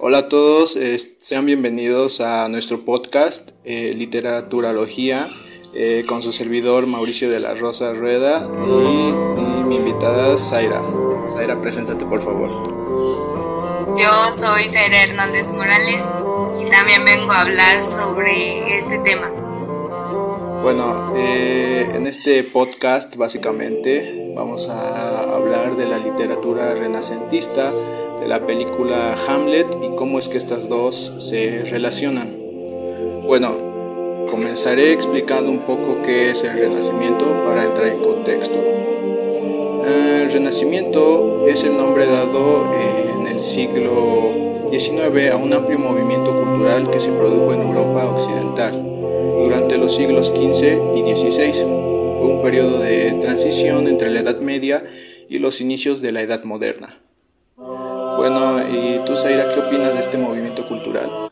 Hola a todos, sean bienvenidos a nuestro podcast eh, Literaturología eh, con su servidor Mauricio de la Rosa Rueda y, mi invitada Zaira. Zaira, preséntate por favor. Yo soy Zaira Hernández Morales y también vengo a hablar sobre este tema. Bueno, eh, en este podcast básicamente vamos a hablar de la literatura renacentista, de la película Hamlet y cómo es que estas dos se relacionan. Bueno, comenzaré explicando un poco qué es el Renacimiento para entrar en contexto. El Renacimiento es el nombre dado en el siglo XIX a un amplio movimiento cultural que se produjo en Europa Occidental durante los siglos XV y XVI. Fue un periodo de transición entre la Edad Media y los inicios de la Edad Moderna. Bueno, ¿y tú, Zaira, qué opinas de este movimiento cultural?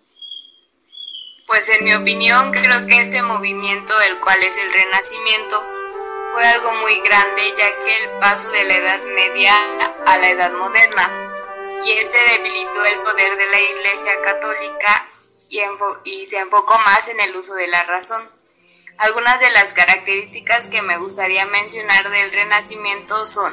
Pues en mi opinión creo que este movimiento, el cual es el Renacimiento, fue algo muy grande ya que el paso de la Edad Media a la Edad Moderna y este debilitó el poder de la Iglesia Católica y, se enfocó más en el uso de la razón. Algunas de las características que me gustaría mencionar del Renacimiento son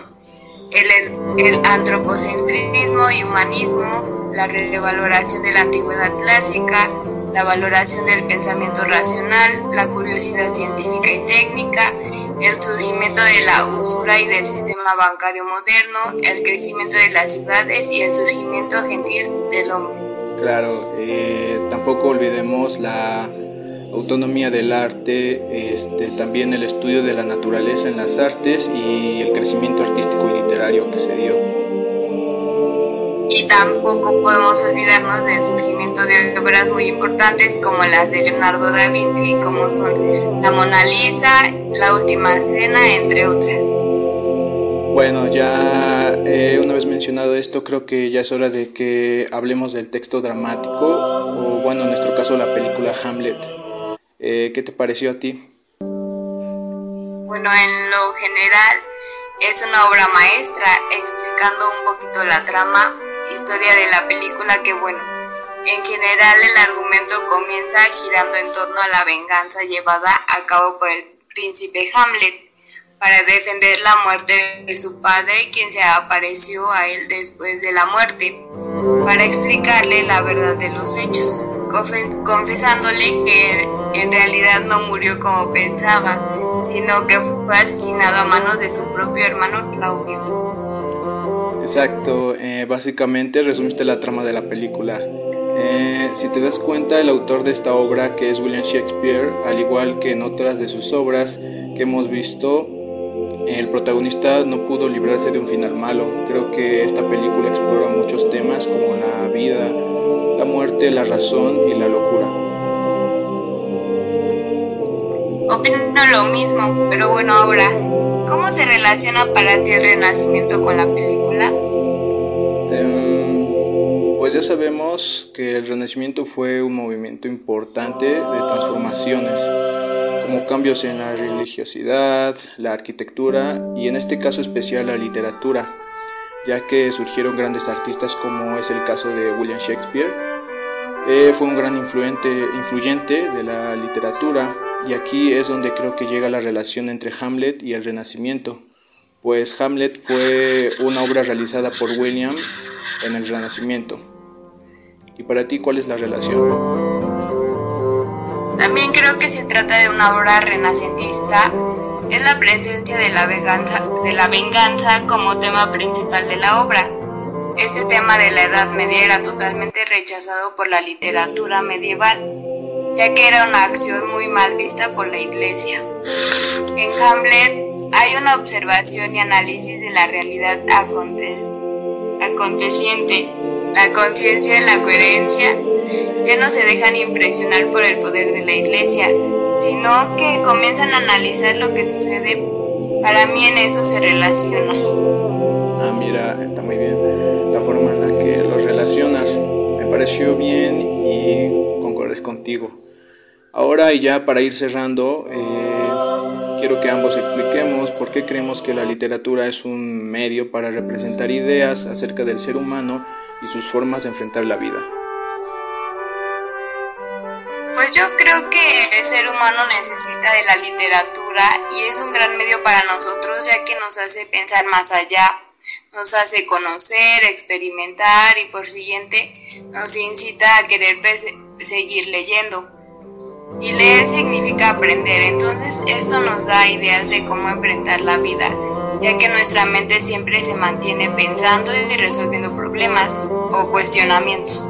el, antropocentrismo y humanismo, la revaloración de la antigüedad clásica, la valoración del pensamiento racional, la curiosidad científica y técnica, el surgimiento de la usura y del sistema bancario moderno, el crecimiento de las ciudades y el surgimiento gentil del hombre. Claro, eh, tampoco olvidemos la autonomía del arte, este, también el estudio de la naturaleza en las artes y el crecimiento artístico y literario que se dio. Y tampoco podemos olvidarnos del surgimiento de obras muy importantes como las de Leonardo da Vinci, como son la Mona Lisa, La Última Cena, entre otras. Bueno, ya eh, una vez mencionado esto, creo que ya es hora de que hablemos del texto dramático, o bueno, en nuestro caso la película Hamlet. Eh, ¿Qué te pareció a ti? Bueno, en lo general es una obra maestra explicando un poquito la trama, historia de la película, que bueno, en general el argumento comienza girando en torno a la venganza llevada a cabo por el príncipe Hamlet para defender la muerte de su padre, quien se apareció a él después de la muerte, para explicarle la verdad de los hechos, confesándole que en realidad no murió como pensaba, sino que fue asesinado a manos de su propio hermano Claudio. Exacto, eh, básicamente resumiste la trama de la película. Eh, si te das cuenta, el autor de esta obra, que es William Shakespeare, al igual que en otras de sus obras que hemos visto, el protagonista no pudo librarse de un final malo. Creo que esta película explora muchos temas como la vida, la muerte, la razón y la locura. Opino lo mismo, pero bueno, ahora, ¿cómo se relaciona para ti el Renacimiento con la película? Em, pues ya sabemos que el Renacimiento fue un movimiento importante de transformaciones como cambios en la religiosidad, la arquitectura y en este caso especial la literatura, ya que surgieron grandes artistas como es el caso de William Shakespeare. Eh, fue un gran influente, influyente de la literatura y aquí es donde creo que llega la relación entre Hamlet y el Renacimiento, pues Hamlet fue una obra realizada por William en el Renacimiento. ¿Y para ti cuál es la relación? También creo que se trata de una obra renacentista. Es la presencia de la, venganza, de la venganza como tema principal de la obra. Este tema de la Edad Media era totalmente rechazado por la literatura medieval, ya que era una acción muy mal vista por la Iglesia. En Hamlet hay una observación y análisis de la realidad aconteciente, la conciencia, la coherencia ya no se dejan impresionar por el poder de la iglesia, sino que comienzan a analizar lo que sucede. Para mí en eso se relaciona. Mira, está muy bien la forma en la que lo relacionas. Me pareció bien y concordes contigo. Ahora y ya para ir cerrando, eh, quiero que ambos expliquemos por qué creemos que la literatura es un medio para representar ideas acerca del ser humano y sus formas de enfrentar la vida. Pues yo creo que el ser humano necesita de la literatura y es un gran medio para nosotros ya que nos hace pensar más allá, nos hace conocer, experimentar y por siguiente nos incita a querer seguir leyendo. Y leer significa aprender, entonces esto nos da ideas de cómo enfrentar la vida, ya que nuestra mente siempre se mantiene pensando y resolviendo problemas o cuestionamientos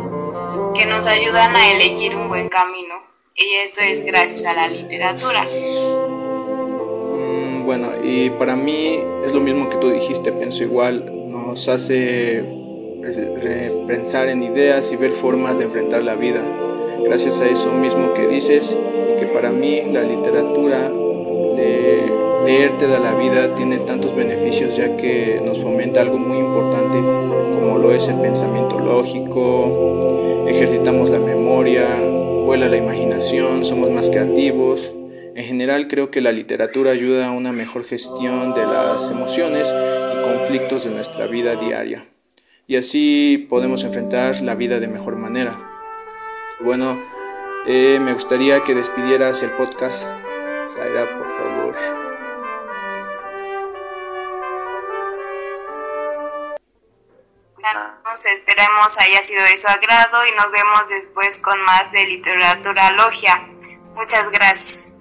que nos ayudan a elegir un buen camino. Y esto es gracias a la literatura. Mm, bueno, y para mí es lo mismo que tú dijiste, pienso igual, nos hace pensar en ideas y ver formas de enfrentar la vida. Gracias a eso mismo que dices, que para mí la literatura de leer te da la vida tiene tantos beneficios ya que nos fomenta algo muy importante como lo es el pensamiento lógico, ejercitamos la memoria, vuela la imaginación, somos más creativos. En general creo que la literatura ayuda a una mejor gestión de las emociones de nuestra vida diaria. Y así podemos enfrentar la vida de mejor manera. Bueno, eh, me gustaría que despidieras el podcast. Zaira, por favor. Esperemos haya sido de su agrado y nos vemos después con más de literatura logia. Muchas gracias.